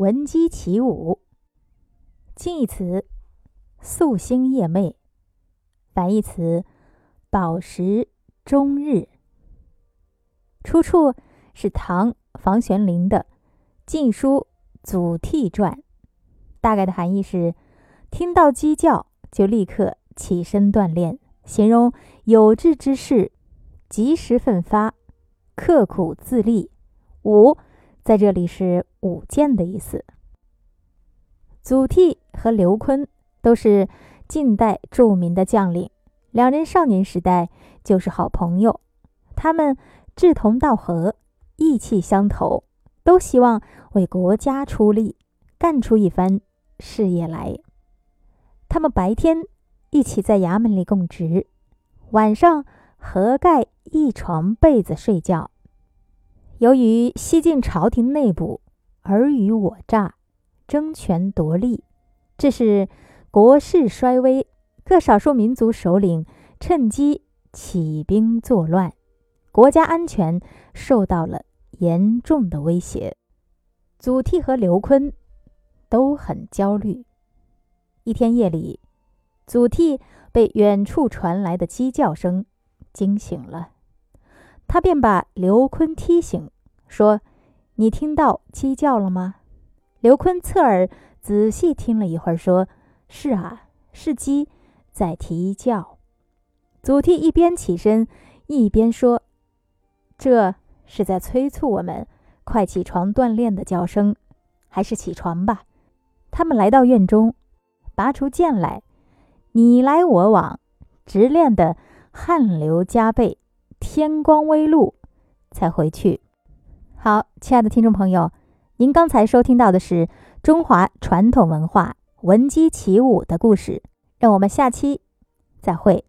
闻鸡起舞。近义词夙兴夜寐，反义词饱食终日。出处是唐房玄龄的《晋书·祖逖传》，大概的含义是：听到鸡叫就立刻起身锻炼，形容有志之士及时奋发、刻苦自立。五在这里是舞剑的意思。祖逖和刘琨都是晋代著名的将领，两人少年时代就是好朋友。他们志同道合，意气相投，都希望为国家出力，干出一番事业来。他们白天一起在衙门里供职，晚上合盖一床被子睡觉。由于西晋朝廷内部尔虞我诈、争权夺利，致使国势衰微，各少数民族首领趁机起兵作乱，国家安全受到了严重的威胁。祖逖和刘琨都很焦虑。一天夜里，祖逖被远处传来的鸡叫声惊醒了。他便把刘坤踢醒，说：“你听到鸡叫了吗？”刘坤侧耳仔细听了一会儿，说：“是啊，是鸡在啼叫。”祖逖一边起身，一边说：“这是在催促我们快起床锻炼的叫声，还是起床吧。”他们来到院中，拔出剑来，你来我往，直练得汗流浃背。天光微露，才回去。好，亲爱的听众朋友，您刚才收听到的是中华传统文化闻鸡起舞的故事。让我们下期再会。